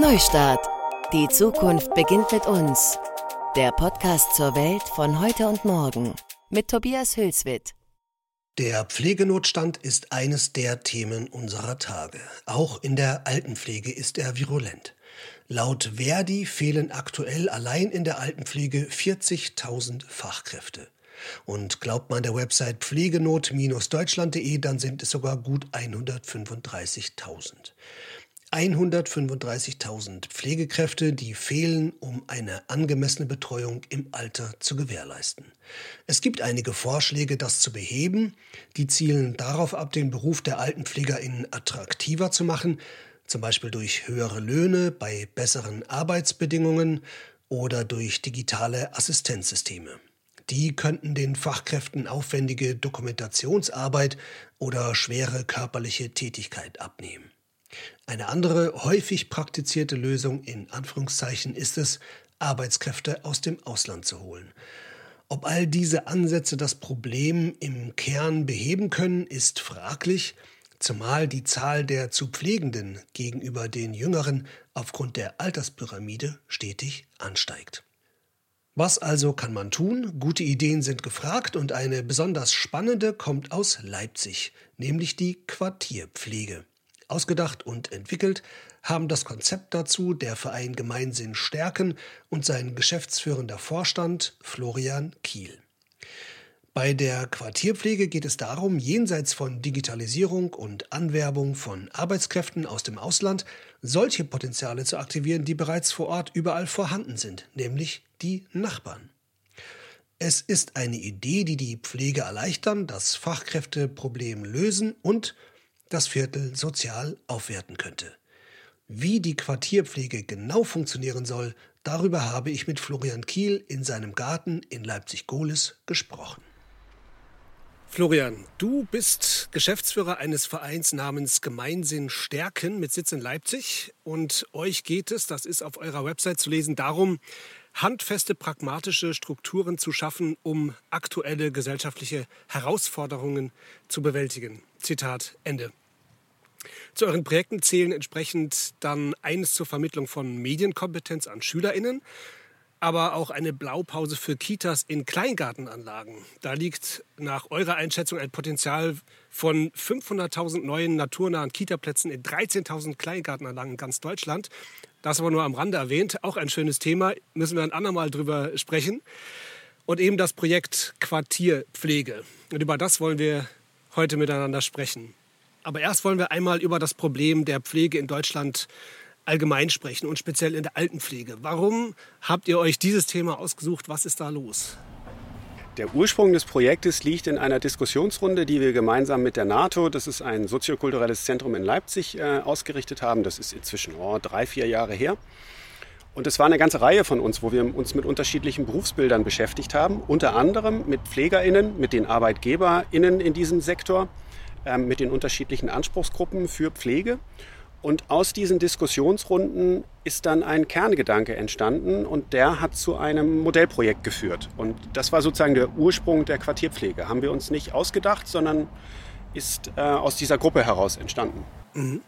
Neustart. Die Zukunft beginnt mit uns. Der Podcast zur Welt von heute und morgen mit Tobias Hülswit. Der Pflegenotstand ist eines der Themen unserer Tage. Auch in der Altenpflege ist er virulent. Laut Verdi fehlen aktuell allein in der Altenpflege 40.000 Fachkräfte. Und glaubt man der Website pflegenot-deutschland.de, dann sind es sogar gut 135.000. 135.000 Pflegekräfte, die fehlen, um eine angemessene Betreuung im Alter zu gewährleisten. Es gibt einige Vorschläge, das zu beheben. Die zielen darauf ab, den Beruf der Altenpflegerinnen attraktiver zu machen, zum Beispiel durch höhere Löhne bei besseren Arbeitsbedingungen oder durch digitale Assistenzsysteme. Die könnten den Fachkräften aufwendige Dokumentationsarbeit oder schwere körperliche Tätigkeit abnehmen. Eine andere häufig praktizierte Lösung in Anführungszeichen ist es, Arbeitskräfte aus dem Ausland zu holen. Ob all diese Ansätze das Problem im Kern beheben können, ist fraglich, zumal die Zahl der zu Pflegenden gegenüber den Jüngeren aufgrund der Alterspyramide stetig ansteigt. Was also kann man tun? Gute Ideen sind gefragt und eine besonders spannende kommt aus Leipzig, nämlich die Quartierpflege. Ausgedacht und entwickelt haben das Konzept dazu der Verein Gemeinsinn stärken und sein geschäftsführender Vorstand Florian Kiel. Bei der Quartierpflege geht es darum, jenseits von Digitalisierung und Anwerbung von Arbeitskräften aus dem Ausland solche Potenziale zu aktivieren, die bereits vor Ort überall vorhanden sind, nämlich die Nachbarn. Es ist eine Idee, die die Pflege erleichtern, das Fachkräfteproblem lösen und das Viertel sozial aufwerten könnte. Wie die Quartierpflege genau funktionieren soll, darüber habe ich mit Florian Kiel in seinem Garten in Leipzig-Gohlis gesprochen. Florian, du bist Geschäftsführer eines Vereins namens Gemeinsinn Stärken mit Sitz in Leipzig und euch geht es, das ist auf eurer Website zu lesen, darum, handfeste, pragmatische Strukturen zu schaffen, um aktuelle gesellschaftliche Herausforderungen zu bewältigen. Zitat Ende. Zu euren Projekten zählen entsprechend dann eines zur Vermittlung von Medienkompetenz an SchülerInnen, aber auch eine Blaupause für Kitas in Kleingartenanlagen. Da liegt nach eurer Einschätzung ein Potenzial von 500.000 neuen naturnahen Kitaplätzen in 13.000 Kleingartenanlagen in ganz Deutschland. Das aber nur am Rande erwähnt. Auch ein schönes Thema, müssen wir ein andermal drüber sprechen. Und eben das Projekt Quartierpflege. Und über das wollen wir heute miteinander sprechen. Aber erst wollen wir einmal über das Problem der Pflege in Deutschland allgemein sprechen und speziell in der Altenpflege. Warum habt ihr euch dieses Thema ausgesucht? Was ist da los? Der Ursprung des Projektes liegt in einer Diskussionsrunde, die wir gemeinsam mit der NATO, das ist ein soziokulturelles Zentrum in Leipzig, äh, ausgerichtet haben. Das ist inzwischen oh, drei, vier Jahre her. Und es war eine ganze Reihe von uns, wo wir uns mit unterschiedlichen Berufsbildern beschäftigt haben. Unter anderem mit PflegerInnen, mit den ArbeitgeberInnen in diesem Sektor, mit den unterschiedlichen Anspruchsgruppen für Pflege. Und aus diesen Diskussionsrunden ist dann ein Kerngedanke entstanden und der hat zu einem Modellprojekt geführt. Und das war sozusagen der Ursprung der Quartierpflege. Haben wir uns nicht ausgedacht, sondern ist äh, aus dieser Gruppe heraus entstanden. Mhm.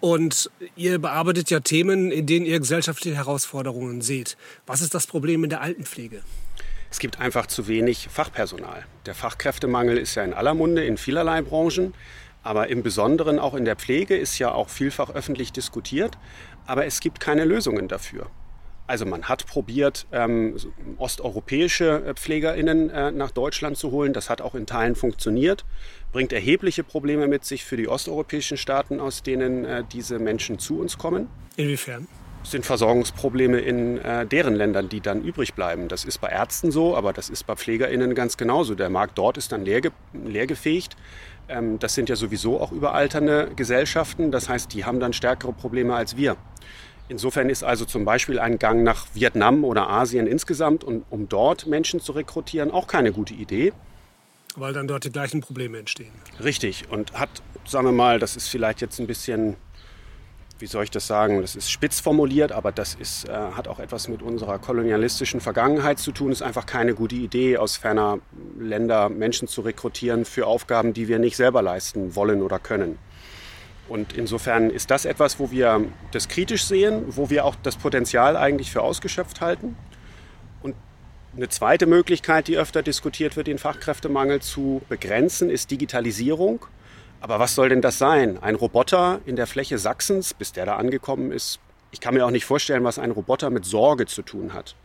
Und ihr bearbeitet ja Themen, in denen ihr gesellschaftliche Herausforderungen seht. Was ist das Problem in der Altenpflege? Es gibt einfach zu wenig Fachpersonal. Der Fachkräftemangel ist ja in aller Munde in vielerlei Branchen. Aber im Besonderen auch in der Pflege ist ja auch vielfach öffentlich diskutiert, aber es gibt keine Lösungen dafür. Also man hat probiert, ähm, osteuropäische äh, Pflegerinnen äh, nach Deutschland zu holen. Das hat auch in Teilen funktioniert, bringt erhebliche Probleme mit sich für die osteuropäischen Staaten, aus denen äh, diese Menschen zu uns kommen. Inwiefern? Sind Versorgungsprobleme in äh, deren Ländern, die dann übrig bleiben. Das ist bei Ärzten so, aber das ist bei PflegerInnen ganz genauso. Der Markt dort ist dann leer, leergefegt. Ähm, das sind ja sowieso auch überalternde Gesellschaften. Das heißt, die haben dann stärkere Probleme als wir. Insofern ist also zum Beispiel ein Gang nach Vietnam oder Asien insgesamt, und, um dort Menschen zu rekrutieren, auch keine gute Idee. Weil dann dort die gleichen Probleme entstehen. Richtig. Und hat, sagen wir mal, das ist vielleicht jetzt ein bisschen wie soll ich das sagen, das ist spitz formuliert, aber das ist, äh, hat auch etwas mit unserer kolonialistischen Vergangenheit zu tun. Es ist einfach keine gute Idee, aus ferner Länder Menschen zu rekrutieren für Aufgaben, die wir nicht selber leisten wollen oder können. Und insofern ist das etwas, wo wir das kritisch sehen, wo wir auch das Potenzial eigentlich für ausgeschöpft halten. Und eine zweite Möglichkeit, die öfter diskutiert wird, den Fachkräftemangel zu begrenzen, ist Digitalisierung. Aber was soll denn das sein? Ein Roboter in der Fläche Sachsens, bis der da angekommen ist, ich kann mir auch nicht vorstellen, was ein Roboter mit Sorge zu tun hat.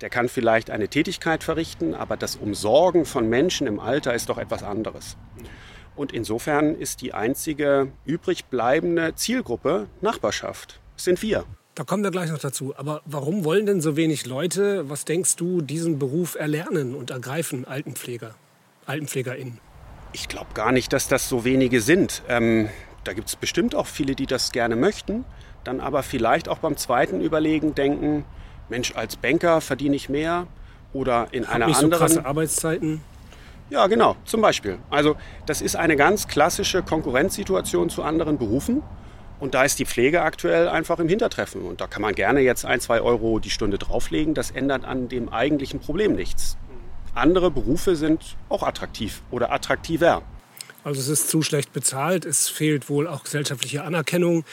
Der kann vielleicht eine Tätigkeit verrichten, aber das Umsorgen von Menschen im Alter ist doch etwas anderes. Und insofern ist die einzige übrig bleibende Zielgruppe Nachbarschaft. Das sind wir. Da kommen wir gleich noch dazu. Aber warum wollen denn so wenig Leute, was denkst du, diesen Beruf erlernen und ergreifen, Altenpfleger, AltenpflegerInnen? Ich glaube gar nicht, dass das so wenige sind. Ähm, da gibt es bestimmt auch viele, die das gerne möchten, dann aber vielleicht auch beim zweiten Überlegen denken, Mensch, als Banker verdiene ich mehr oder in Hab einer nicht anderen... So krasse Arbeitszeiten. Ja, genau, zum Beispiel. Also das ist eine ganz klassische Konkurrenzsituation zu anderen Berufen. Und da ist die Pflege aktuell einfach im Hintertreffen. Und da kann man gerne jetzt ein, zwei Euro die Stunde drauflegen. Das ändert an dem eigentlichen Problem nichts. Andere Berufe sind auch attraktiv oder attraktiver. Also es ist zu schlecht bezahlt, es fehlt wohl auch gesellschaftliche Anerkennung.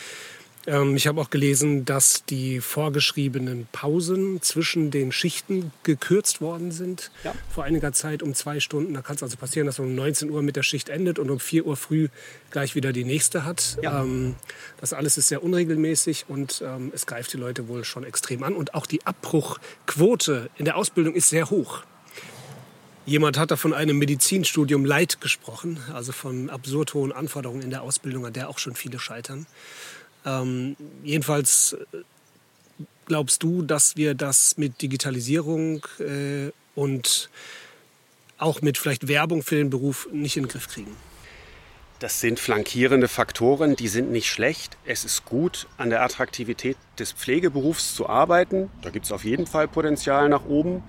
Ähm, ich habe auch gelesen, dass die vorgeschriebenen Pausen zwischen den Schichten gekürzt worden sind. Ja. Vor einiger Zeit um zwei Stunden. Da kann es also passieren, dass man um 19 Uhr mit der Schicht endet und um 4 Uhr früh gleich wieder die nächste hat. Ja. Ähm, das alles ist sehr unregelmäßig und ähm, es greift die Leute wohl schon extrem an. Und auch die Abbruchquote in der Ausbildung ist sehr hoch. Jemand hat da von einem Medizinstudium Leid gesprochen, also von absurd hohen Anforderungen in der Ausbildung, an der auch schon viele scheitern. Ähm, jedenfalls äh, glaubst du, dass wir das mit Digitalisierung äh, und auch mit vielleicht Werbung für den Beruf nicht in den Griff kriegen? Das sind flankierende Faktoren, die sind nicht schlecht. Es ist gut, an der Attraktivität des Pflegeberufs zu arbeiten. Da gibt es auf jeden Fall Potenzial nach oben.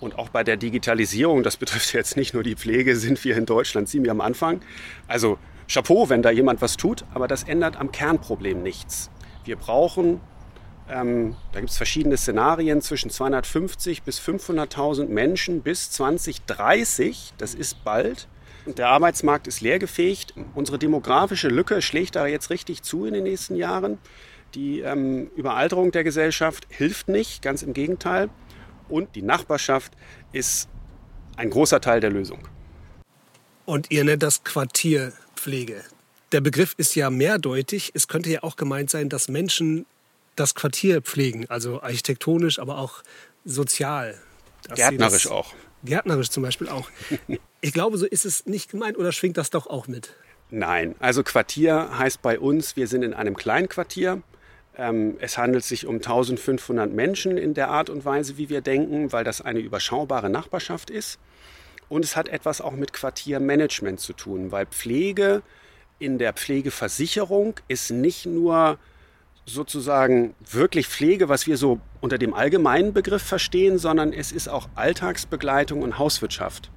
Und auch bei der Digitalisierung, das betrifft jetzt nicht nur die Pflege, sind wir in Deutschland ziemlich am Anfang. Also Chapeau, wenn da jemand was tut, aber das ändert am Kernproblem nichts. Wir brauchen, ähm, da gibt es verschiedene Szenarien, zwischen 250 bis 500.000 Menschen bis 2030, das ist bald. Der Arbeitsmarkt ist leergefegt. Unsere demografische Lücke schlägt da jetzt richtig zu in den nächsten Jahren. Die ähm, Überalterung der Gesellschaft hilft nicht, ganz im Gegenteil. Und die Nachbarschaft ist ein großer Teil der Lösung. Und ihr nennt das Quartier Pflege. Der Begriff ist ja mehrdeutig. Es könnte ja auch gemeint sein, dass Menschen das Quartier pflegen, also architektonisch, aber auch sozial. Gärtnerisch auch. Gärtnerisch zum Beispiel auch. Ich glaube, so ist es nicht gemeint oder schwingt das doch auch mit? Nein, also Quartier heißt bei uns, wir sind in einem Kleinquartier. Ähm, es handelt sich um 1500 Menschen in der Art und Weise, wie wir denken, weil das eine überschaubare Nachbarschaft ist. Und es hat etwas auch mit Quartiermanagement zu tun, weil Pflege in der Pflegeversicherung ist nicht nur sozusagen wirklich Pflege, was wir so unter dem allgemeinen Begriff verstehen, sondern es ist auch Alltagsbegleitung und Hauswirtschaft.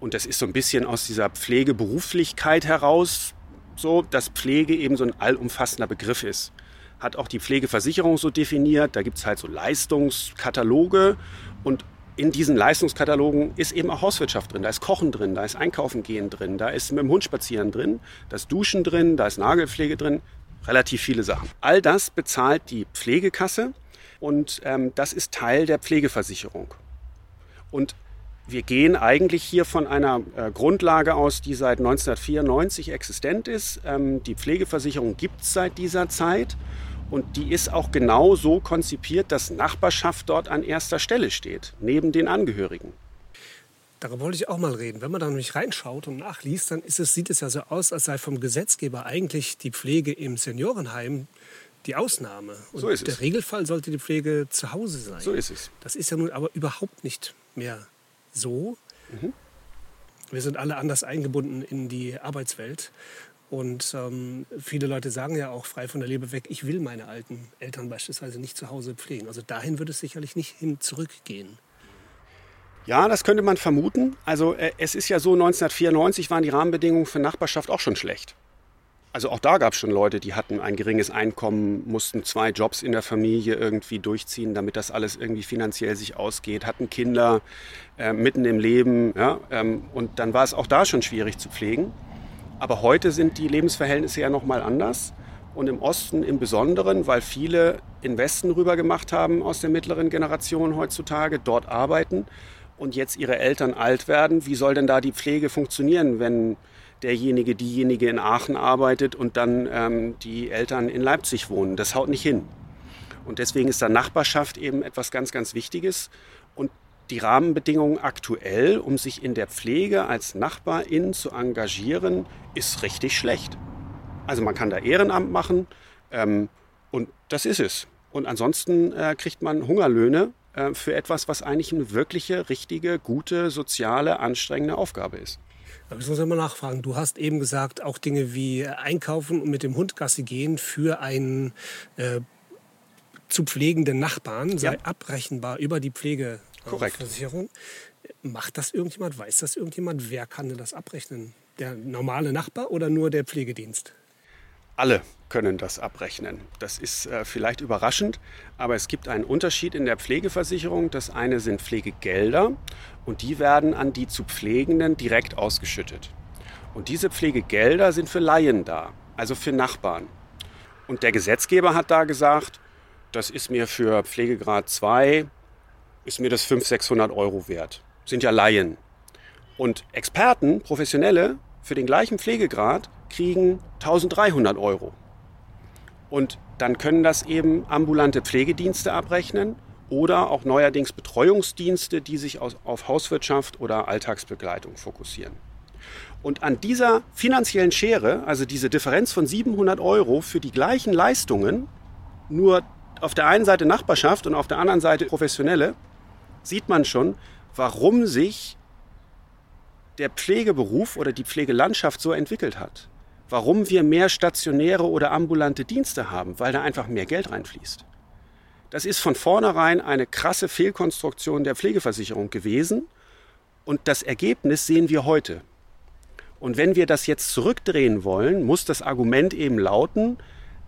Und das ist so ein bisschen aus dieser Pflegeberuflichkeit heraus so, dass Pflege eben so ein allumfassender Begriff ist. Hat auch die Pflegeversicherung so definiert. Da gibt es halt so Leistungskataloge und in diesen Leistungskatalogen ist eben auch Hauswirtschaft drin, da ist Kochen drin, da ist Einkaufen gehen drin, da ist mit dem Hund spazieren drin, da ist Duschen drin, da ist Nagelpflege drin, relativ viele Sachen. All das bezahlt die Pflegekasse und ähm, das ist Teil der Pflegeversicherung. Und wir gehen eigentlich hier von einer äh, Grundlage aus, die seit 1994 existent ist. Ähm, die Pflegeversicherung gibt es seit dieser Zeit und die ist auch genau so konzipiert, dass Nachbarschaft dort an erster Stelle steht, neben den Angehörigen. Darüber wollte ich auch mal reden. Wenn man da nämlich reinschaut und nachliest, dann es, sieht es ja so aus, als sei vom Gesetzgeber eigentlich die Pflege im Seniorenheim die Ausnahme. Und so ist es. Der Regelfall sollte die Pflege zu Hause sein. So ist es. Das ist ja nun aber überhaupt nicht mehr so. Mhm. Wir sind alle anders eingebunden in die Arbeitswelt. Und ähm, viele Leute sagen ja auch frei von der Leber weg, ich will meine alten Eltern beispielsweise nicht zu Hause pflegen. Also dahin wird es sicherlich nicht hin zurückgehen. Ja, das könnte man vermuten. Also äh, es ist ja so, 1994 waren die Rahmenbedingungen für Nachbarschaft auch schon schlecht. Also auch da gab es schon Leute, die hatten ein geringes Einkommen, mussten zwei Jobs in der Familie irgendwie durchziehen, damit das alles irgendwie finanziell sich ausgeht, hatten Kinder äh, mitten im Leben. Ja, ähm, und dann war es auch da schon schwierig zu pflegen. Aber heute sind die Lebensverhältnisse ja nochmal anders. Und im Osten im Besonderen, weil viele in Westen rüber gemacht haben aus der mittleren Generation heutzutage, dort arbeiten und jetzt ihre Eltern alt werden. Wie soll denn da die Pflege funktionieren, wenn derjenige, diejenige in Aachen arbeitet und dann ähm, die Eltern in Leipzig wohnen? Das haut nicht hin. Und deswegen ist da Nachbarschaft eben etwas ganz, ganz Wichtiges. Und die Rahmenbedingungen aktuell, um sich in der Pflege als Nachbarin zu engagieren, ist richtig schlecht. Also man kann da Ehrenamt machen ähm, und das ist es. Und ansonsten äh, kriegt man Hungerlöhne äh, für etwas, was eigentlich eine wirkliche, richtige, gute, soziale, anstrengende Aufgabe ist. Aber ich muss immer nachfragen. Du hast eben gesagt, auch Dinge wie Einkaufen und mit dem Hund Gassi gehen für einen äh, zu pflegenden Nachbarn sei ja. abrechenbar über die Pflegeversicherung. Macht das irgendjemand? Weiß das irgendjemand? Wer kann denn das abrechnen? Der normale Nachbar oder nur der Pflegedienst? Alle können das abrechnen. Das ist äh, vielleicht überraschend, aber es gibt einen Unterschied in der Pflegeversicherung. Das eine sind Pflegegelder und die werden an die zu Pflegenden direkt ausgeschüttet. Und diese Pflegegelder sind für Laien da, also für Nachbarn. Und der Gesetzgeber hat da gesagt, das ist mir für Pflegegrad 2, ist mir das 500, 600 Euro wert. Sind ja Laien. Und Experten, Professionelle, für den gleichen Pflegegrad kriegen 1300 Euro. Und dann können das eben ambulante Pflegedienste abrechnen oder auch neuerdings Betreuungsdienste, die sich auf Hauswirtschaft oder Alltagsbegleitung fokussieren. Und an dieser finanziellen Schere, also diese Differenz von 700 Euro für die gleichen Leistungen, nur auf der einen Seite Nachbarschaft und auf der anderen Seite Professionelle, sieht man schon, warum sich der Pflegeberuf oder die Pflegelandschaft so entwickelt hat. Warum wir mehr stationäre oder ambulante Dienste haben, weil da einfach mehr Geld reinfließt. Das ist von vornherein eine krasse Fehlkonstruktion der Pflegeversicherung gewesen und das Ergebnis sehen wir heute. Und wenn wir das jetzt zurückdrehen wollen, muss das Argument eben lauten,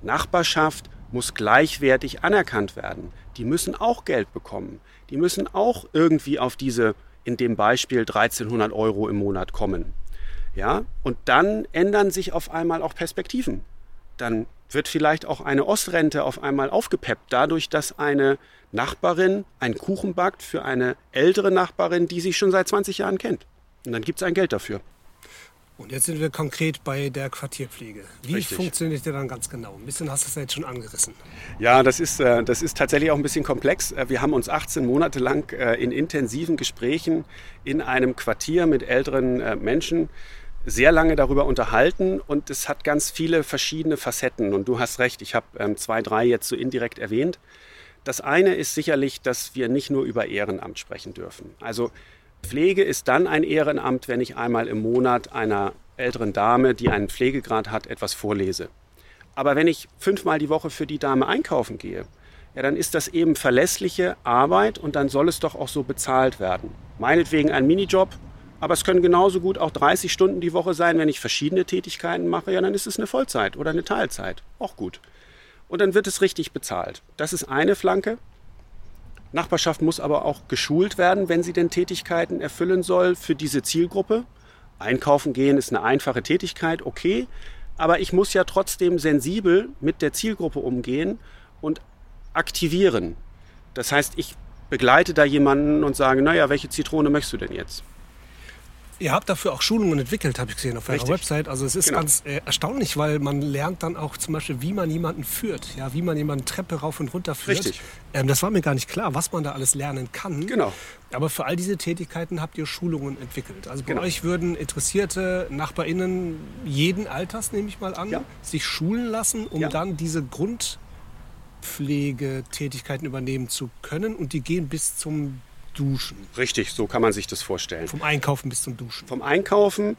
Nachbarschaft muss gleichwertig anerkannt werden. Die müssen auch Geld bekommen. Die müssen auch irgendwie auf diese in dem Beispiel 1300 Euro im Monat kommen. Ja, und dann ändern sich auf einmal auch Perspektiven. Dann wird vielleicht auch eine Ostrente auf einmal aufgepeppt, dadurch, dass eine Nachbarin einen Kuchen backt für eine ältere Nachbarin, die sie schon seit 20 Jahren kennt. Und dann gibt es ein Geld dafür. Und jetzt sind wir konkret bei der Quartierpflege. Wie Richtig. funktioniert der dann ganz genau? Ein bisschen hast du es ja jetzt schon angerissen. Ja, das ist, äh, das ist tatsächlich auch ein bisschen komplex. Äh, wir haben uns 18 Monate lang äh, in intensiven Gesprächen in einem Quartier mit älteren Menschen sehr lange darüber unterhalten und es hat ganz viele verschiedene Facetten. Und du hast recht, ich habe ähm, zwei, drei jetzt so indirekt erwähnt. Das eine ist sicherlich, dass wir nicht nur über Ehrenamt sprechen dürfen. Also Pflege ist dann ein Ehrenamt, wenn ich einmal im Monat einer älteren Dame, die einen Pflegegrad hat, etwas vorlese. Aber wenn ich fünfmal die Woche für die Dame einkaufen gehe, ja, dann ist das eben verlässliche Arbeit und dann soll es doch auch so bezahlt werden. Meinetwegen ein Minijob, aber es können genauso gut auch 30 Stunden die Woche sein, wenn ich verschiedene Tätigkeiten mache, ja, dann ist es eine Vollzeit oder eine Teilzeit. Auch gut. Und dann wird es richtig bezahlt. Das ist eine Flanke. Nachbarschaft muss aber auch geschult werden, wenn sie denn Tätigkeiten erfüllen soll für diese Zielgruppe. Einkaufen gehen ist eine einfache Tätigkeit, okay, aber ich muss ja trotzdem sensibel mit der Zielgruppe umgehen und aktivieren. Das heißt, ich begleite da jemanden und sage, naja, welche Zitrone möchtest du denn jetzt? Ihr habt dafür auch Schulungen entwickelt, habe ich gesehen auf eurer Website. Also es ist genau. ganz äh, erstaunlich, weil man lernt dann auch zum Beispiel, wie man jemanden führt, ja, wie man jemanden Treppe rauf und runter führt. Richtig. Ähm, das war mir gar nicht klar, was man da alles lernen kann. Genau. Aber für all diese Tätigkeiten habt ihr Schulungen entwickelt. Also bei genau. euch würden interessierte NachbarInnen jeden Alters, nehme ich mal an, ja. sich schulen lassen, um ja. dann diese Grundpflegetätigkeiten übernehmen zu können. Und die gehen bis zum Duschen. Richtig, so kann man sich das vorstellen. Vom Einkaufen bis zum Duschen. Vom Einkaufen,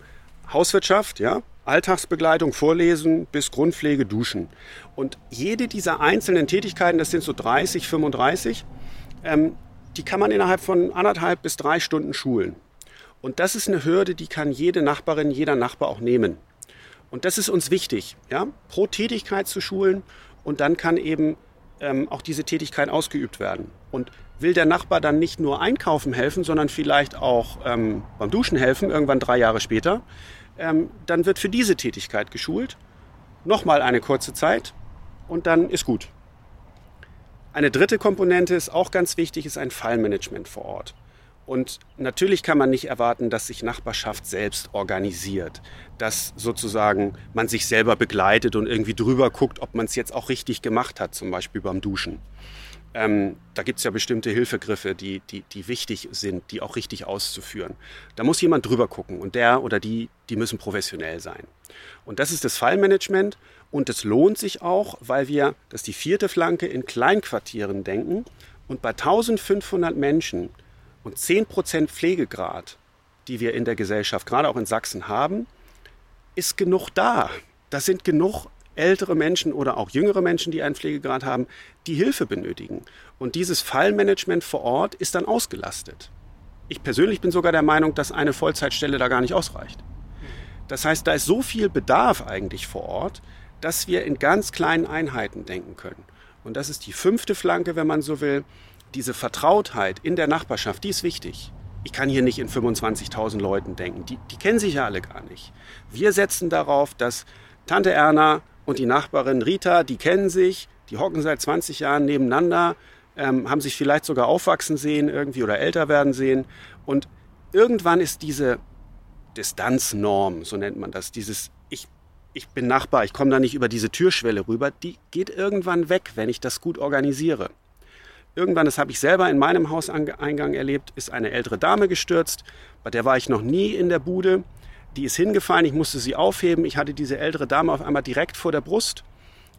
Hauswirtschaft, ja, Alltagsbegleitung, Vorlesen bis Grundpflege, Duschen. Und jede dieser einzelnen Tätigkeiten, das sind so 30, 35, ähm, die kann man innerhalb von anderthalb bis drei Stunden schulen. Und das ist eine Hürde, die kann jede Nachbarin, jeder Nachbar auch nehmen. Und das ist uns wichtig, ja, pro Tätigkeit zu schulen und dann kann eben ähm, auch diese Tätigkeit ausgeübt werden. Und will der Nachbar dann nicht nur einkaufen helfen, sondern vielleicht auch ähm, beim Duschen helfen, irgendwann drei Jahre später, ähm, dann wird für diese Tätigkeit geschult. Nochmal eine kurze Zeit und dann ist gut. Eine dritte Komponente ist auch ganz wichtig, ist ein Fallmanagement vor Ort. Und natürlich kann man nicht erwarten, dass sich Nachbarschaft selbst organisiert, dass sozusagen man sich selber begleitet und irgendwie drüber guckt, ob man es jetzt auch richtig gemacht hat, zum Beispiel beim Duschen. Ähm, da gibt es ja bestimmte Hilfegriffe, die, die, die wichtig sind, die auch richtig auszuführen. Da muss jemand drüber gucken und der oder die, die müssen professionell sein. Und das ist das Fallmanagement und es lohnt sich auch, weil wir, das ist die vierte Flanke, in Kleinquartieren denken und bei 1500 Menschen und 10% Pflegegrad, die wir in der Gesellschaft, gerade auch in Sachsen haben, ist genug da. Da sind genug ältere Menschen oder auch jüngere Menschen, die einen Pflegegrad haben, die Hilfe benötigen. Und dieses Fallmanagement vor Ort ist dann ausgelastet. Ich persönlich bin sogar der Meinung, dass eine Vollzeitstelle da gar nicht ausreicht. Das heißt, da ist so viel Bedarf eigentlich vor Ort, dass wir in ganz kleinen Einheiten denken können. Und das ist die fünfte Flanke, wenn man so will. Diese Vertrautheit in der Nachbarschaft, die ist wichtig. Ich kann hier nicht in 25.000 Leuten denken. Die, die kennen sich ja alle gar nicht. Wir setzen darauf, dass Tante Erna und die Nachbarin Rita, die kennen sich, die hocken seit 20 Jahren nebeneinander, ähm, haben sich vielleicht sogar aufwachsen sehen irgendwie oder älter werden sehen. Und irgendwann ist diese Distanznorm, so nennt man das, dieses ich, ich bin Nachbar, ich komme da nicht über diese Türschwelle rüber, die geht irgendwann weg, wenn ich das gut organisiere. Irgendwann, das habe ich selber in meinem Hauseingang erlebt, ist eine ältere Dame gestürzt, bei der war ich noch nie in der Bude die ist hingefallen, ich musste sie aufheben. Ich hatte diese ältere Dame auf einmal direkt vor der Brust.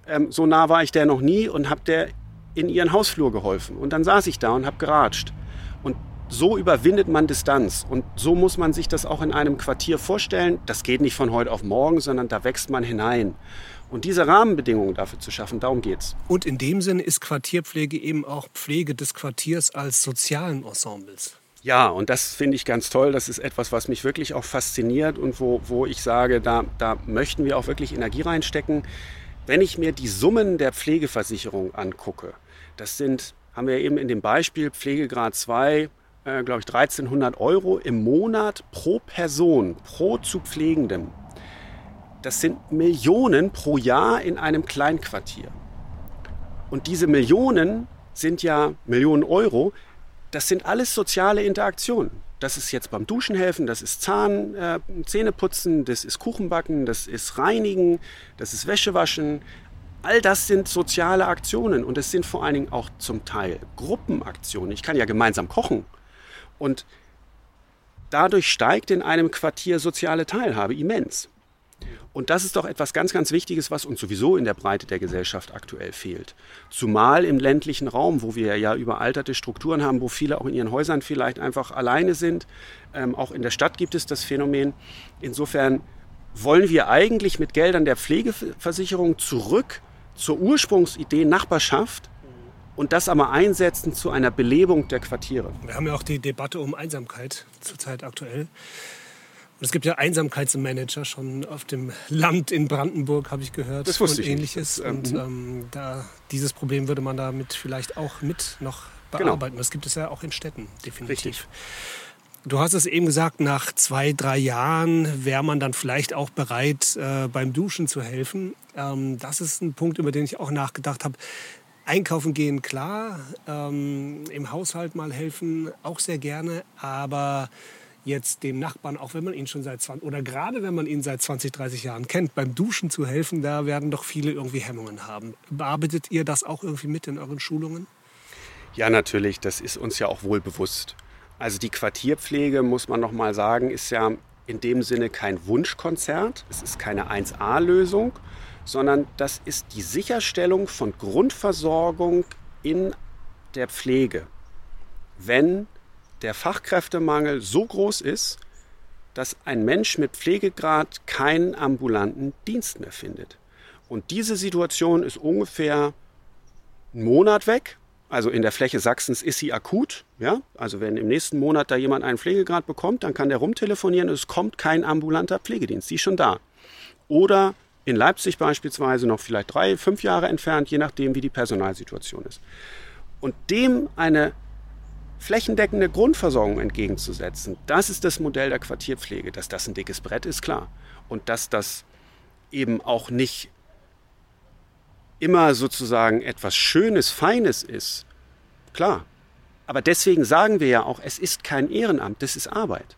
Ähm, so nah war ich der noch nie und habe der in ihren Hausflur geholfen. Und dann saß ich da und habe geratscht. Und so überwindet man Distanz. Und so muss man sich das auch in einem Quartier vorstellen. Das geht nicht von heute auf morgen, sondern da wächst man hinein. Und diese Rahmenbedingungen dafür zu schaffen, darum geht's. Und in dem Sinne ist Quartierpflege eben auch Pflege des Quartiers als sozialen Ensembles. Ja, und das finde ich ganz toll. Das ist etwas, was mich wirklich auch fasziniert und wo, wo ich sage, da, da möchten wir auch wirklich Energie reinstecken. Wenn ich mir die Summen der Pflegeversicherung angucke, das sind, haben wir eben in dem Beispiel Pflegegrad 2, äh, glaube ich, 1300 Euro im Monat pro Person, pro zu Pflegendem. Das sind Millionen pro Jahr in einem Kleinquartier. Und diese Millionen sind ja Millionen Euro, das sind alles soziale Interaktionen. Das ist jetzt beim Duschen helfen, das ist Zahn, äh, Zähneputzen, das ist Kuchenbacken, das ist Reinigen, das ist Wäschewaschen. All das sind soziale Aktionen und es sind vor allen Dingen auch zum Teil Gruppenaktionen. Ich kann ja gemeinsam kochen. Und dadurch steigt in einem Quartier soziale Teilhabe immens. Und das ist doch etwas ganz, ganz Wichtiges, was uns sowieso in der Breite der Gesellschaft aktuell fehlt. Zumal im ländlichen Raum, wo wir ja überalterte Strukturen haben, wo viele auch in ihren Häusern vielleicht einfach alleine sind. Ähm, auch in der Stadt gibt es das Phänomen. Insofern wollen wir eigentlich mit Geldern der Pflegeversicherung zurück zur Ursprungsidee Nachbarschaft und das aber einsetzen zu einer Belebung der Quartiere. Wir haben ja auch die Debatte um Einsamkeit zurzeit aktuell. Und es gibt ja Einsamkeitsmanager schon auf dem Land in Brandenburg, habe ich gehört. Das wusste und ich ähnliches. Nicht. Das, und ähm, ähm, da, dieses Problem würde man damit vielleicht auch mit noch Genau. bearbeiten. Das gibt es ja auch in Städten, definitiv. Richtig. Du hast es eben gesagt, nach zwei, drei Jahren wäre man dann vielleicht auch bereit, äh, beim Duschen zu helfen. Ähm, das ist ein Punkt, über den ich auch nachgedacht habe. Einkaufen gehen, klar. Ähm, Im Haushalt mal helfen, auch sehr gerne. Aber jetzt dem Nachbarn, auch wenn man ihn schon seit 20 oder gerade wenn man ihn seit 20, 30 Jahren kennt, beim Duschen zu helfen, da werden doch viele irgendwie Hemmungen haben. Bearbeitet ihr das auch irgendwie mit in euren Schulungen? Ja, natürlich, das ist uns ja auch wohl bewusst. Also die Quartierpflege, muss man noch mal sagen, ist ja in dem Sinne kein Wunschkonzert. Es ist keine 1A-Lösung, sondern das ist die Sicherstellung von Grundversorgung in der Pflege. Wenn der Fachkräftemangel so groß ist, dass ein Mensch mit Pflegegrad keinen ambulanten Dienst mehr findet. Und diese Situation ist ungefähr einen Monat weg. Also in der Fläche Sachsens ist sie akut. Ja? Also wenn im nächsten Monat da jemand einen Pflegegrad bekommt, dann kann der rumtelefonieren und es kommt kein ambulanter Pflegedienst. Die ist schon da. Oder in Leipzig beispielsweise noch vielleicht drei, fünf Jahre entfernt, je nachdem, wie die Personalsituation ist. Und dem eine flächendeckende Grundversorgung entgegenzusetzen, das ist das Modell der Quartierpflege. Dass das ein dickes Brett ist, klar. und dass das eben auch nicht immer sozusagen etwas Schönes, Feines ist. Klar. Aber deswegen sagen wir ja auch, es ist kein Ehrenamt, das ist Arbeit.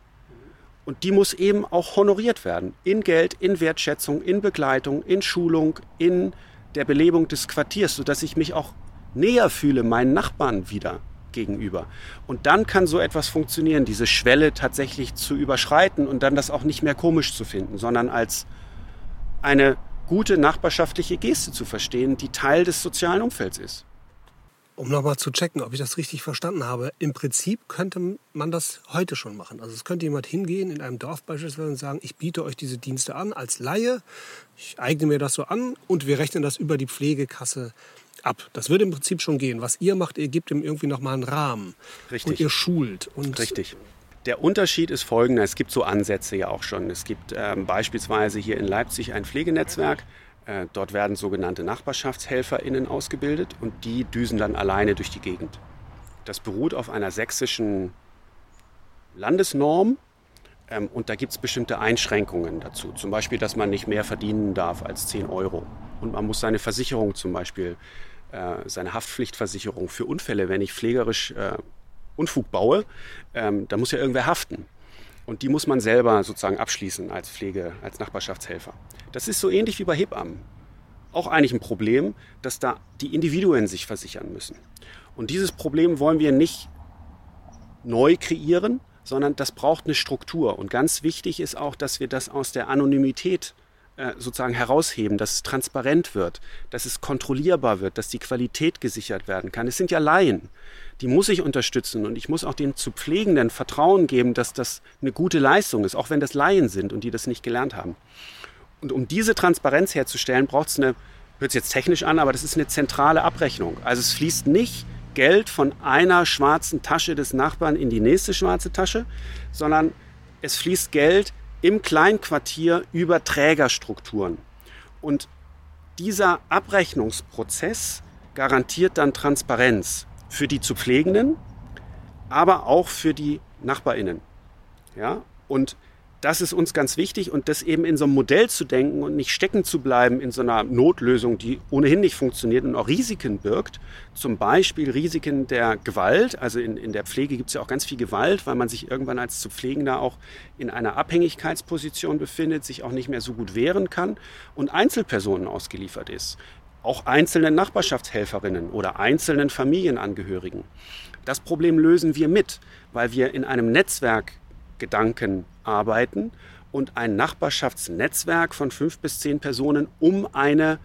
Und die muss eben auch honoriert werden. In Geld, in Wertschätzung, in Begleitung, in Schulung, in der Belebung des Quartiers, sodass ich mich auch näher fühle meinen Nachbarn wieder gegenüber. Und dann kann so etwas funktionieren, diese Schwelle tatsächlich zu überschreiten und dann das auch nicht mehr komisch zu finden, sondern als eine gute nachbarschaftliche Geste zu verstehen, die Teil des sozialen Umfelds ist. Um nochmal zu checken, ob ich das richtig verstanden habe. Im Prinzip könnte man das heute schon machen. Also es könnte jemand hingehen in einem Dorf beispielsweise und sagen, ich biete euch diese Dienste an als Laie, ich eigne mir das so an und wir rechnen das über die Pflegekasse ab. Das würde im Prinzip schon gehen. Was ihr macht, ihr gebt ihm irgendwie nochmal einen Rahmen. Richtig. Und ihr schult. Und Richtig. Der Unterschied ist folgender. Es gibt so Ansätze ja auch schon. Es gibt ähm, beispielsweise hier in Leipzig ein Pflegenetzwerk. Äh, dort werden sogenannte NachbarschaftshelferInnen ausgebildet und die düsen dann alleine durch die Gegend. Das beruht auf einer sächsischen Landesnorm ähm, und da gibt es bestimmte Einschränkungen dazu. Zum Beispiel, dass man nicht mehr verdienen darf als 10 Euro. Und man muss seine Versicherung zum Beispiel, seine Haftpflichtversicherung für Unfälle, wenn ich pflegerisch äh, Unfug baue, ähm, da muss ja irgendwer haften. Und die muss man selber sozusagen abschließen als Pflege, als Nachbarschaftshelfer. Das ist so ähnlich wie bei Hebammen. Auch eigentlich ein Problem, dass da die Individuen sich versichern müssen. Und dieses Problem wollen wir nicht neu kreieren, sondern das braucht eine Struktur. Und ganz wichtig ist auch, dass wir das aus der Anonymität äh, sozusagen herausheben, dass es transparent wird, dass es kontrollierbar wird, dass die Qualität gesichert werden kann. Es sind ja Laien, die muss ich unterstützen und ich muss auch den zu Pflegenden Vertrauen geben, dass das eine gute Leistung ist, auch wenn das Laien sind und die das nicht gelernt haben. Und um diese Transparenz herzustellen, braucht es eine, hört es jetzt technisch an, aber das ist eine zentrale Abrechnung. Also es fließt nicht Geld von einer schwarzen Tasche des Nachbarn in die nächste schwarze Tasche, sondern es fließt Geld im Kleinquartier über Trägerstrukturen. Und dieser Abrechnungsprozess garantiert dann Transparenz für die zu Pflegenden, aber auch für die NachbarInnen. Ja? Und das ist uns ganz wichtig und das eben in so einem Modell zu denken und nicht stecken zu bleiben in so einer Notlösung, die ohnehin nicht funktioniert und auch Risiken birgt. Zum Beispiel Risiken der Gewalt. Also in, in der Pflege gibt es ja auch ganz viel Gewalt, weil man sich irgendwann als zu Pflegender auch in einer Abhängigkeitsposition befindet, sich auch nicht mehr so gut wehren kann und Einzelpersonen ausgeliefert ist. Auch einzelnen Nachbarschaftshelferinnen oder einzelnen Familienangehörigen. Das Problem lösen wir mit, weil wir in einem Netzwerk Gedanken arbeiten und ein Nachbarschaftsnetzwerk von fünf bis zehn Personen um eine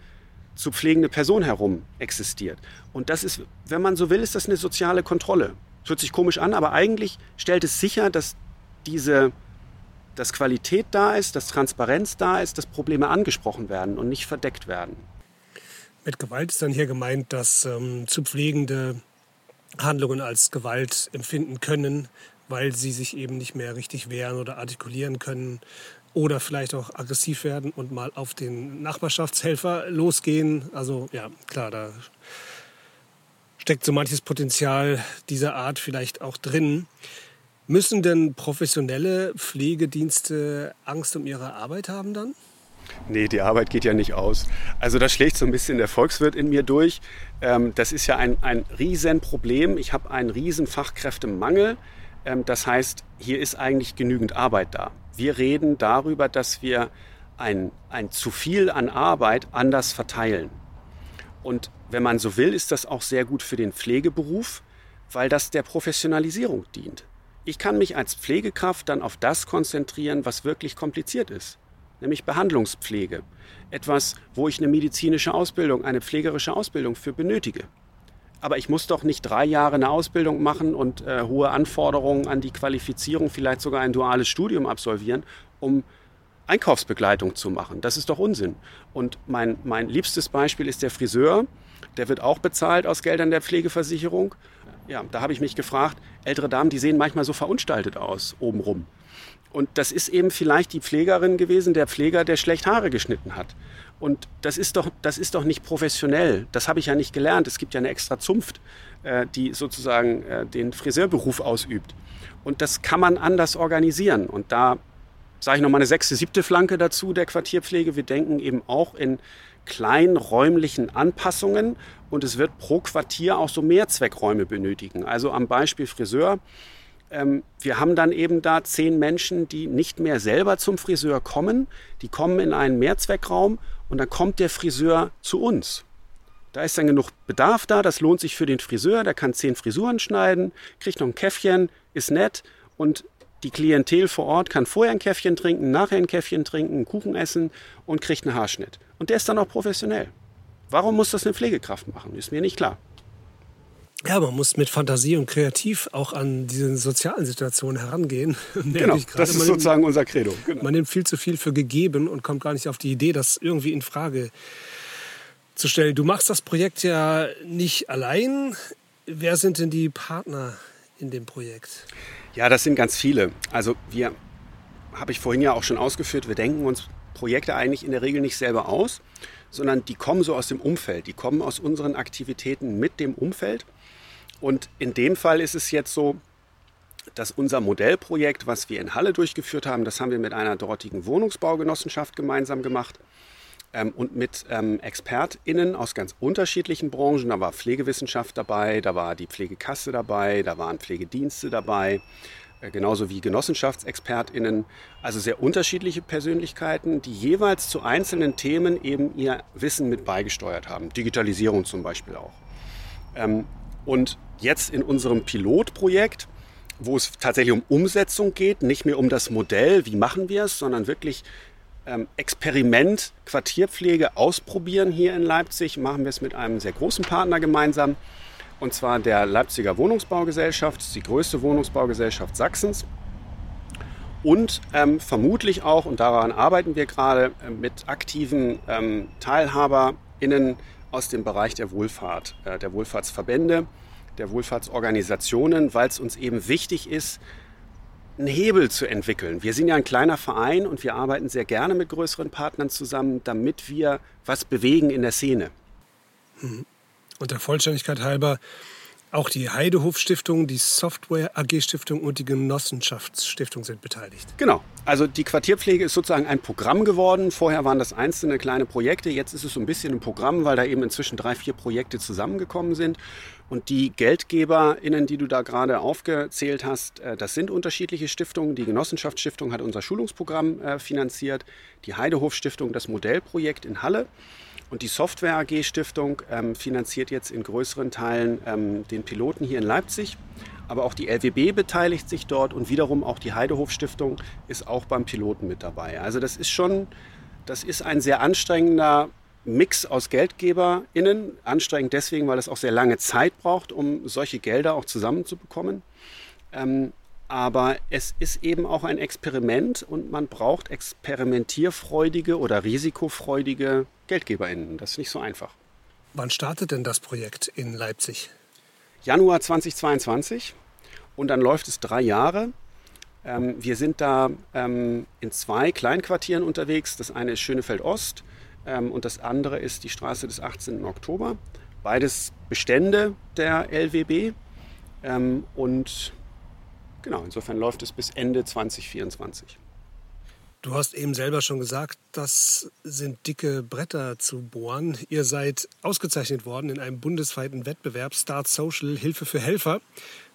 zu pflegende Person herum existiert. Und das ist, wenn man so will, ist das eine soziale Kontrolle. Das hört sich komisch an, aber eigentlich stellt es sicher, dass diese dass Qualität da ist, dass Transparenz da ist, dass Probleme angesprochen werden und nicht verdeckt werden. Mit Gewalt ist dann hier gemeint, dass ähm, zu Pflegende Handlungen als Gewalt empfinden können, weil sie sich eben nicht mehr richtig wehren oder artikulieren können oder vielleicht auch aggressiv werden und mal auf den Nachbarschaftshelfer losgehen. Also ja, klar, da steckt so manches Potenzial dieser Art vielleicht auch drin. Müssen denn professionelle Pflegedienste Angst um ihre Arbeit haben dann? Nee, die Arbeit geht ja nicht aus. Also da schlägt so ein bisschen der Volkswirt in mir durch. Ähm, das ist ja ein, ein Riesenproblem. Ich habe einen riesen Fachkräftemangel. Ähm, das heißt, hier ist eigentlich genügend Arbeit da. Wir reden darüber, dass wir ein, ein zu viel an Arbeit anders verteilen. Und wenn man so will, ist das auch sehr gut für den Pflegeberuf, weil das der Professionalisierung dient. Ich kann mich als Pflegekraft dann auf das konzentrieren, was wirklich kompliziert ist, nämlich Behandlungspflege. Etwas, wo ich eine medizinische Ausbildung, eine pflegerische Ausbildung für benötige aber ich muss doch nicht drei Jahre eine Ausbildung machen und äh, hohe Anforderungen an die Qualifizierung, vielleicht sogar ein duales Studium absolvieren, um Einkaufsbegleitung zu machen. Das ist doch Unsinn. Und mein, mein liebstes Beispiel ist der Friseur. Der wird auch bezahlt aus Geldern der Pflegeversicherung. Ja, da habe ich mich gefragt, ältere Damen, die sehen manchmal so verunstaltet aus, obenrum. Und das ist eben vielleicht die Pflegerin gewesen, der Pfleger, der schlecht Haare geschnitten hat. Und das ist doch, das ist doch nicht professionell. Das habe ich ja nicht gelernt. Es gibt ja eine extra Zunft, äh, die sozusagen äh, den Friseurberuf ausübt. Und das kann man anders organisieren. Und da sage ich noch mal eine sechste, siebte Flanke dazu der Quartierpflege. Wir denken eben auch in kleinen räumlichen Anpassungen und es wird pro Quartier auch so Mehrzweckräume benötigen. Also am Beispiel Friseur. Ähm, wir haben dann eben da zehn Menschen, die nicht mehr selber zum Friseur kommen. Die kommen in einen Mehrzweckraum und dann kommt der Friseur zu uns. Da ist dann genug Bedarf da, das lohnt sich für den Friseur, der kann zehn Frisuren schneiden, kriegt noch ein Käffchen, ist nett und die Klientel vor Ort kann vorher ein Käffchen trinken, nachher ein Käffchen trinken, einen Kuchen essen und kriegt einen Haarschnitt. Und der ist dann auch professionell. Warum muss das eine Pflegekraft machen? Ist mir nicht klar. Ja, man muss mit Fantasie und kreativ auch an diese sozialen Situationen herangehen. Genau, das ist sozusagen unser Credo. Genau. Man nimmt viel zu viel für gegeben und kommt gar nicht auf die Idee, das irgendwie in Frage zu stellen. Du machst das Projekt ja nicht allein. Wer sind denn die Partner in dem Projekt? Ja, das sind ganz viele. Also wir, habe ich vorhin ja auch schon ausgeführt, wir denken uns Projekte eigentlich in der Regel nicht selber aus, sondern die kommen so aus dem Umfeld. Die kommen aus unseren Aktivitäten mit dem Umfeld. Und in dem Fall ist es jetzt so, dass unser Modellprojekt, was wir in Halle durchgeführt haben, das haben wir mit einer dortigen Wohnungsbaugenossenschaft gemeinsam gemacht ähm, und mit ähm, ExpertInnen aus ganz unterschiedlichen Branchen. Da war Pflegewissenschaft dabei, da war die Pflegekasse dabei, da waren Pflegedienste dabei, äh, genauso wie GenossenschaftsexpertInnen. Also sehr unterschiedliche Persönlichkeiten, die jeweils zu einzelnen Themen eben ihr Wissen mit beigesteuert haben. Digitalisierung zum Beispiel auch. Ähm, und jetzt in unserem Pilotprojekt, wo es tatsächlich um Umsetzung geht, nicht mehr um das Modell, wie machen wir es, sondern wirklich ähm, Experiment Quartierpflege ausprobieren hier in Leipzig, machen wir es mit einem sehr großen Partner gemeinsam, und zwar der Leipziger Wohnungsbaugesellschaft, die größte Wohnungsbaugesellschaft Sachsens. Und ähm, vermutlich auch, und daran arbeiten wir gerade, äh, mit aktiven ähm, TeilhaberInnen aus dem Bereich der Wohlfahrt, äh, der Wohlfahrtsverbände, der Wohlfahrtsorganisationen, weil es uns eben wichtig ist, einen Hebel zu entwickeln. Wir sind ja ein kleiner Verein und wir arbeiten sehr gerne mit größeren Partnern zusammen, damit wir was bewegen in der Szene. Mhm. Und der Vollständigkeit halber, auch die Heidehof Stiftung, die Software AG Stiftung und die Genossenschaftsstiftung sind beteiligt. Genau. Also die Quartierpflege ist sozusagen ein Programm geworden. Vorher waren das einzelne kleine Projekte. Jetzt ist es so ein bisschen ein Programm, weil da eben inzwischen drei, vier Projekte zusammengekommen sind. Und die GeldgeberInnen, die du da gerade aufgezählt hast, äh, das sind unterschiedliche Stiftungen. Die Genossenschaftsstiftung hat unser Schulungsprogramm äh, finanziert. Die Heidehof Stiftung das Modellprojekt in Halle. Und die Software AG Stiftung ähm, finanziert jetzt in größeren Teilen ähm, den Piloten hier in Leipzig. Aber auch die LWB beteiligt sich dort und wiederum auch die Heidehof Stiftung ist auch beim Piloten mit dabei. Also das ist schon, das ist ein sehr anstrengender Mix aus GeldgeberInnen. Anstrengend deswegen, weil es auch sehr lange Zeit braucht, um solche Gelder auch zusammenzubekommen. Ähm, aber es ist eben auch ein Experiment und man braucht experimentierfreudige oder risikofreudige GeldgeberInnen. Das ist nicht so einfach. Wann startet denn das Projekt in Leipzig? Januar 2022 und dann läuft es drei Jahre. Ähm, wir sind da ähm, in zwei Kleinquartieren unterwegs. Das eine ist Schönefeld Ost ähm, und das andere ist die Straße des 18. Oktober. Beides Bestände der LWB und Genau, insofern läuft es bis Ende 2024. Du hast eben selber schon gesagt, das sind dicke Bretter zu bohren. Ihr seid ausgezeichnet worden in einem bundesweiten Wettbewerb Start Social Hilfe für Helfer.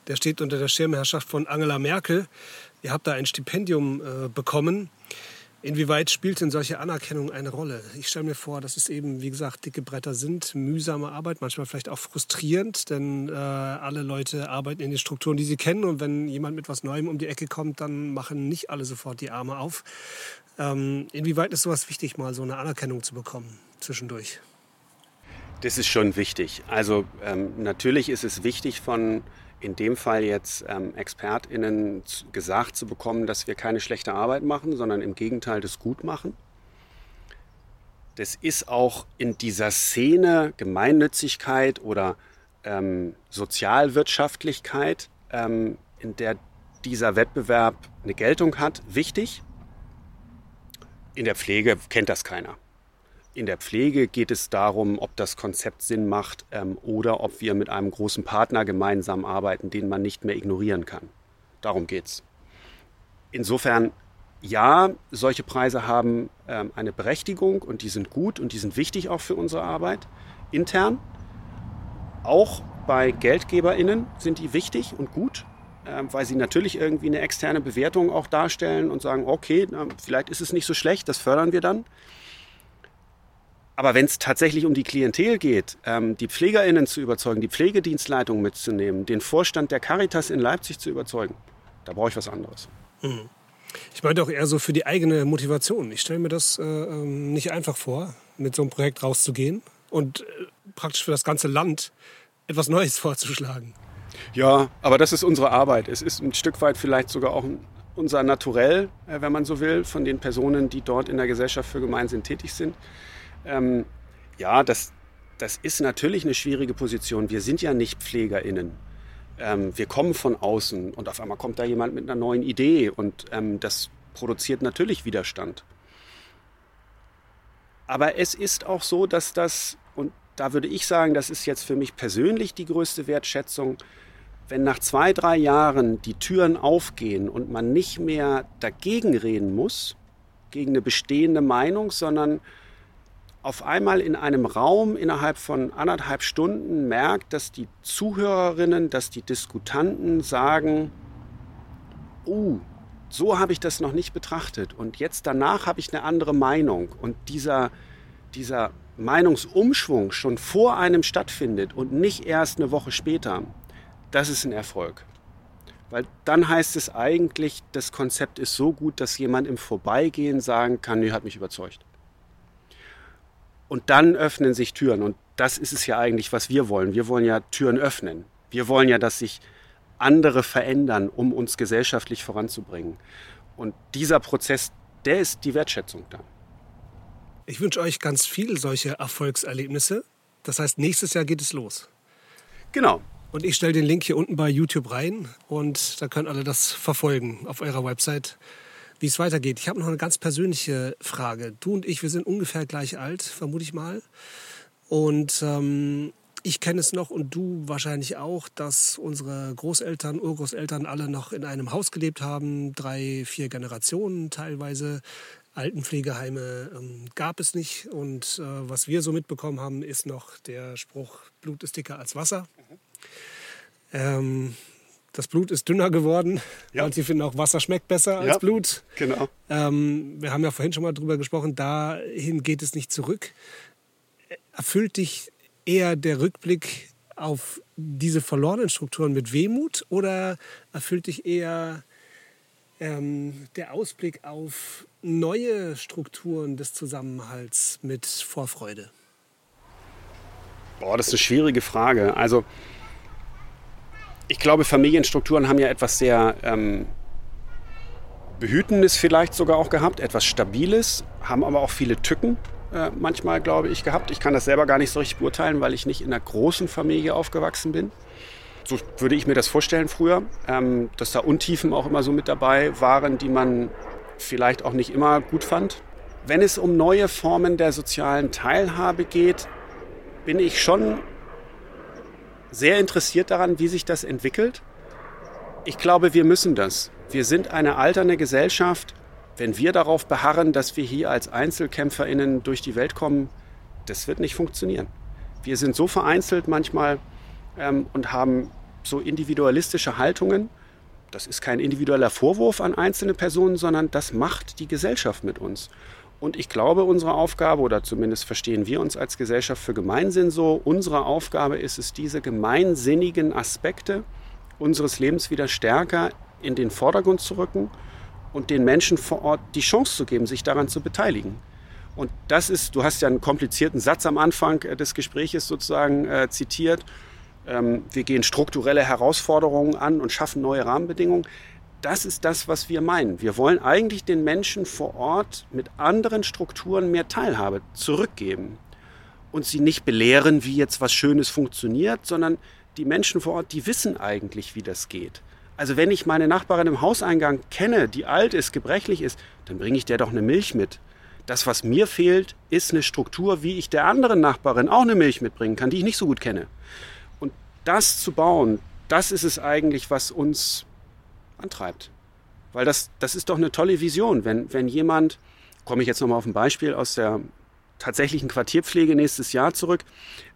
Der steht unter der Schirmherrschaft von Angela Merkel. Ihr habt da ein Stipendium äh, bekommen. Inwieweit spielt denn solche Anerkennung eine Rolle? Ich stelle mir vor, dass es eben, wie gesagt, dicke Bretter sind, mühsame Arbeit, manchmal vielleicht auch frustrierend, denn äh, alle Leute arbeiten in den Strukturen, die sie kennen. Und wenn jemand mit was Neuem um die Ecke kommt, dann machen nicht alle sofort die Arme auf. Ähm, inwieweit ist sowas wichtig, mal so eine Anerkennung zu bekommen zwischendurch? Das ist schon wichtig. Also ähm, natürlich ist es wichtig von in dem Fall jetzt ähm, ExpertInnen gesagt zu bekommen, dass wir keine schlechte Arbeit machen, sondern im Gegenteil das gut machen. Das ist auch in dieser Szene Gemeinnützigkeit oder ähm, Sozialwirtschaftlichkeit, ähm, in der dieser Wettbewerb eine Geltung hat, wichtig. In der Pflege kennt das keiner. In der Pflege geht es darum, ob das Konzept Sinn macht ähm, oder ob wir mit einem großen Partner gemeinsam arbeiten, den man nicht mehr ignorieren kann. Darum geht es. Insofern ja, solche Preise haben ähm, eine Berechtigung und die sind gut und die sind wichtig auch für unsere Arbeit intern. Auch bei GeldgeberInnen sind die wichtig und gut, äh, weil sie natürlich irgendwie eine externe Bewertung auch darstellen und sagen, okay, vielleicht ist es nicht so schlecht, das fördern wir dann. Aber wenn es tatsächlich um die Klientel geht, ähm, die PflegerInnen zu überzeugen, die Pflegedienstleitung mitzunehmen, den Vorstand der Caritas in Leipzig zu überzeugen, da brauche ich was anderes. Mhm. Ich meinte auch eher so für die eigene Motivation. Ich stelle mir das äh, ähm, nicht einfach vor, mit so einem Projekt rauszugehen und äh, praktisch für das ganze Land etwas Neues vorzuschlagen. Ja, aber das ist unsere Arbeit. Es ist ein Stück weit vielleicht sogar auch unser Naturell, äh, wenn man so will, von den Personen, die dort in der Gesellschaft für Gemeinsinn tätig sind. Ähm, ja, das, das ist natürlich eine schwierige Position. Wir sind ja nicht PflegerInnen. Ähm, wir kommen von außen und auf einmal kommt da jemand mit einer neuen Idee und ähm, das produziert natürlich Widerstand. Aber es ist auch so, dass das, und da würde ich sagen, das ist jetzt für mich persönlich die größte Wertschätzung, wenn nach zwei, drei Jahren die Türen aufgehen und man nicht mehr dagegen reden muss, gegen eine bestehende Meinung, sondern auf einmal in einem Raum innerhalb von anderthalb Stunden merkt, dass die Zuhörerinnen, dass die Diskutanten sagen, uh, so habe ich das noch nicht betrachtet und jetzt danach habe ich eine andere Meinung und dieser, dieser Meinungsumschwung schon vor einem stattfindet und nicht erst eine Woche später, das ist ein Erfolg. Weil dann heißt es eigentlich, das Konzept ist so gut, dass jemand im Vorbeigehen sagen kann, nee, hat mich überzeugt. Und dann öffnen sich Türen. Und das ist es ja eigentlich, was wir wollen. Wir wollen ja Türen öffnen. Wir wollen ja, dass sich andere verändern, um uns gesellschaftlich voranzubringen. Und dieser Prozess, der ist die Wertschätzung da. Ich wünsche euch ganz viele solche Erfolgserlebnisse. Das heißt, nächstes Jahr geht es los. Genau. Und ich stelle den Link hier unten bei YouTube rein und da können alle das verfolgen auf eurer Website wie es weitergeht. Ich habe noch eine ganz persönliche Frage. Du und ich, wir sind ungefähr gleich alt, vermute ich mal. Und ähm, ich kenne es noch und du wahrscheinlich auch, dass unsere Großeltern, Urgroßeltern alle noch in einem Haus gelebt haben, drei, vier Generationen teilweise. Altenpflegeheime ähm, gab es nicht. Und äh, was wir so mitbekommen haben, ist noch der Spruch, Blut ist dicker als Wasser. Mhm. Ähm, das Blut ist dünner geworden. Ja. Und sie finden auch, Wasser schmeckt besser als ja, Blut. Genau. Ähm, wir haben ja vorhin schon mal drüber gesprochen, dahin geht es nicht zurück. Erfüllt dich eher der Rückblick auf diese verlorenen Strukturen mit Wehmut oder erfüllt dich eher ähm, der Ausblick auf neue Strukturen des Zusammenhalts mit Vorfreude? Boah, das ist eine schwierige Frage. Also ich glaube, Familienstrukturen haben ja etwas sehr ähm, Behütendes vielleicht sogar auch gehabt, etwas Stabiles, haben aber auch viele Tücken äh, manchmal, glaube ich, gehabt. Ich kann das selber gar nicht so richtig beurteilen, weil ich nicht in einer großen Familie aufgewachsen bin. So würde ich mir das vorstellen früher, ähm, dass da Untiefen auch immer so mit dabei waren, die man vielleicht auch nicht immer gut fand. Wenn es um neue Formen der sozialen Teilhabe geht, bin ich schon sehr interessiert daran, wie sich das entwickelt. Ich glaube, wir müssen das. Wir sind eine alternde Gesellschaft. Wenn wir darauf beharren, dass wir hier als Einzelkämpferinnen durch die Welt kommen, das wird nicht funktionieren. Wir sind so vereinzelt manchmal ähm, und haben so individualistische Haltungen. Das ist kein individueller Vorwurf an einzelne Personen, sondern das macht die Gesellschaft mit uns. Und ich glaube, unsere Aufgabe, oder zumindest verstehen wir uns als Gesellschaft für Gemeinsinn so, unsere Aufgabe ist es, diese gemeinsinnigen Aspekte unseres Lebens wieder stärker in den Vordergrund zu rücken und den Menschen vor Ort die Chance zu geben, sich daran zu beteiligen. Und das ist, du hast ja einen komplizierten Satz am Anfang äh, des Gespräches sozusagen äh, zitiert. Ähm, wir gehen strukturelle Herausforderungen an und schaffen neue Rahmenbedingungen das ist das, was wir meinen. Wir wollen eigentlich den Menschen vor Ort mit anderen Strukturen mehr Teilhabe zurückgeben und sie nicht belehren, wie jetzt was Schönes funktioniert, sondern die Menschen vor Ort, die wissen eigentlich, wie das geht. Also wenn ich meine Nachbarin im Hauseingang kenne, die alt ist, gebrechlich ist, dann bringe ich der doch eine Milch mit. Das, was mir fehlt, ist eine Struktur, wie ich der anderen Nachbarin auch eine Milch mitbringen kann, die ich nicht so gut kenne. Und das zu bauen, das ist es eigentlich, was uns antreibt. Weil das, das ist doch eine tolle Vision, wenn, wenn jemand, komme ich jetzt nochmal auf ein Beispiel aus der tatsächlichen Quartierpflege nächstes Jahr zurück,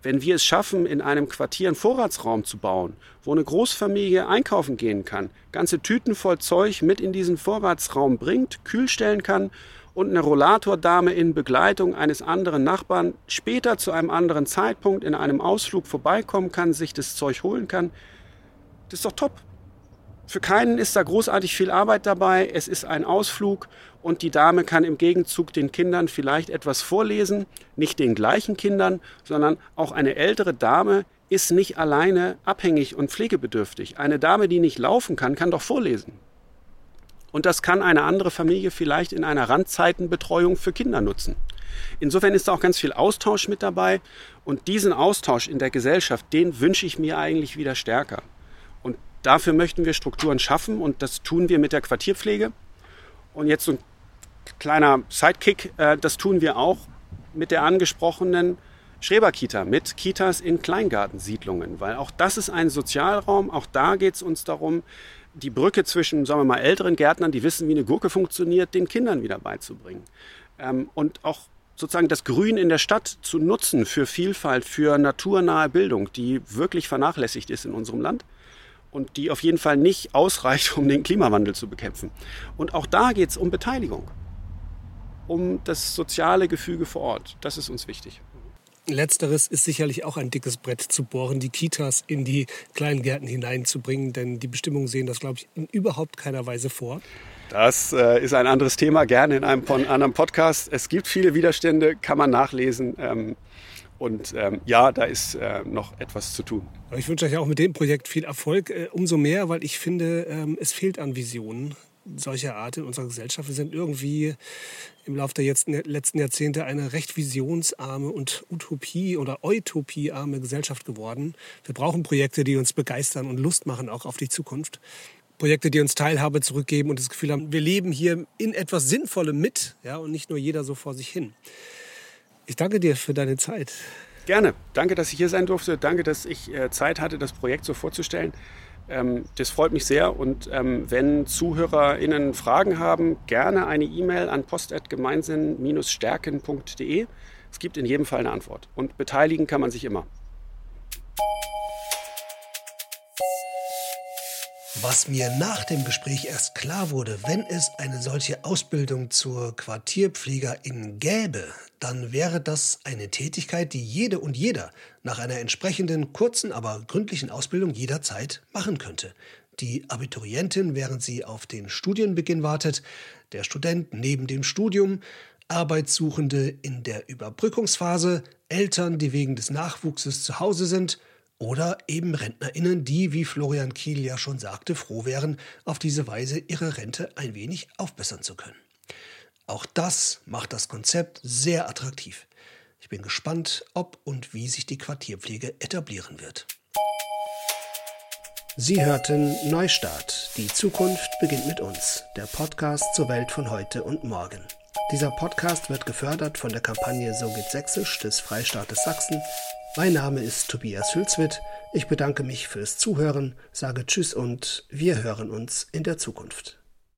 wenn wir es schaffen, in einem Quartier einen Vorratsraum zu bauen, wo eine Großfamilie einkaufen gehen kann, ganze Tüten voll Zeug mit in diesen Vorratsraum bringt, kühl stellen kann und eine Rollatordame in Begleitung eines anderen Nachbarn später zu einem anderen Zeitpunkt in einem Ausflug vorbeikommen kann, sich das Zeug holen kann, das ist doch top. Für keinen ist da großartig viel Arbeit dabei. Es ist ein Ausflug und die Dame kann im Gegenzug den Kindern vielleicht etwas vorlesen. Nicht den gleichen Kindern, sondern auch eine ältere Dame ist nicht alleine abhängig und pflegebedürftig. Eine Dame, die nicht laufen kann, kann doch vorlesen. Und das kann eine andere Familie vielleicht in einer Randzeitenbetreuung für Kinder nutzen. Insofern ist da auch ganz viel Austausch mit dabei. Und diesen Austausch in der Gesellschaft, den wünsche ich mir eigentlich wieder stärker. Dafür möchten wir Strukturen schaffen und das tun wir mit der Quartierpflege. Und jetzt so ein kleiner Sidekick, äh, das tun wir auch mit der angesprochenen Schreberkita, mit Kitas in Kleingartensiedlungen, weil auch das ist ein Sozialraum, auch da geht es uns darum, die Brücke zwischen, sagen wir mal, älteren Gärtnern, die wissen, wie eine Gurke funktioniert, den Kindern wieder beizubringen. Ähm, und auch sozusagen das Grün in der Stadt zu nutzen für Vielfalt, für naturnahe Bildung, die wirklich vernachlässigt ist in unserem Land und die auf jeden Fall nicht ausreicht, um den Klimawandel zu bekämpfen. Und auch da geht es um Beteiligung, um das soziale Gefüge vor Ort. Das ist uns wichtig. Letzteres ist sicherlich auch ein dickes Brett zu bohren, die Kitas in die Kleingärten hineinzubringen, denn die Bestimmungen sehen das, glaube ich, in überhaupt keiner Weise vor. Das äh, ist ein anderes Thema, gerne in einem anderen Podcast. Es gibt viele Widerstände, kann man nachlesen. Ähm, und ähm, ja, da ist äh, noch etwas zu tun. Ich wünsche euch auch mit dem Projekt viel Erfolg. Äh, umso mehr, weil ich finde, ähm, es fehlt an Visionen solcher Art in unserer Gesellschaft. Wir sind irgendwie im Laufe der letzten Jahrzehnte eine recht visionsarme und Utopie- oder Utopiearme Gesellschaft geworden. Wir brauchen Projekte, die uns begeistern und Lust machen, auch auf die Zukunft. Projekte, die uns Teilhabe zurückgeben und das Gefühl haben, wir leben hier in etwas Sinnvollem mit ja, und nicht nur jeder so vor sich hin. Ich danke dir für deine Zeit. Gerne. Danke, dass ich hier sein durfte. Danke, dass ich äh, Zeit hatte, das Projekt so vorzustellen. Ähm, das freut mich sehr. Und ähm, wenn ZuhörerInnen Fragen haben, gerne eine E-Mail an post.gemeinsinn-stärken.de. Es gibt in jedem Fall eine Antwort. Und beteiligen kann man sich immer. Was mir nach dem Gespräch erst klar wurde, wenn es eine solche Ausbildung zur Quartierpflegerin gäbe, dann wäre das eine Tätigkeit, die jede und jeder nach einer entsprechenden kurzen, aber gründlichen Ausbildung jederzeit machen könnte. Die Abiturientin, während sie auf den Studienbeginn wartet, der Student neben dem Studium, Arbeitssuchende in der Überbrückungsphase, Eltern, die wegen des Nachwuchses zu Hause sind oder eben RentnerInnen, die, wie Florian Kiel ja schon sagte, froh wären, auf diese Weise ihre Rente ein wenig aufbessern zu können. Auch das macht das Konzept sehr attraktiv. Ich bin gespannt, ob und wie sich die Quartierpflege etablieren wird. Sie hörten Neustart. Die Zukunft beginnt mit uns. Der Podcast zur Welt von heute und morgen. Dieser Podcast wird gefördert von der Kampagne So geht Sächsisch des Freistaates Sachsen mein Name ist Tobias Hülswit. Ich bedanke mich fürs Zuhören, sage Tschüss und wir hören uns in der Zukunft.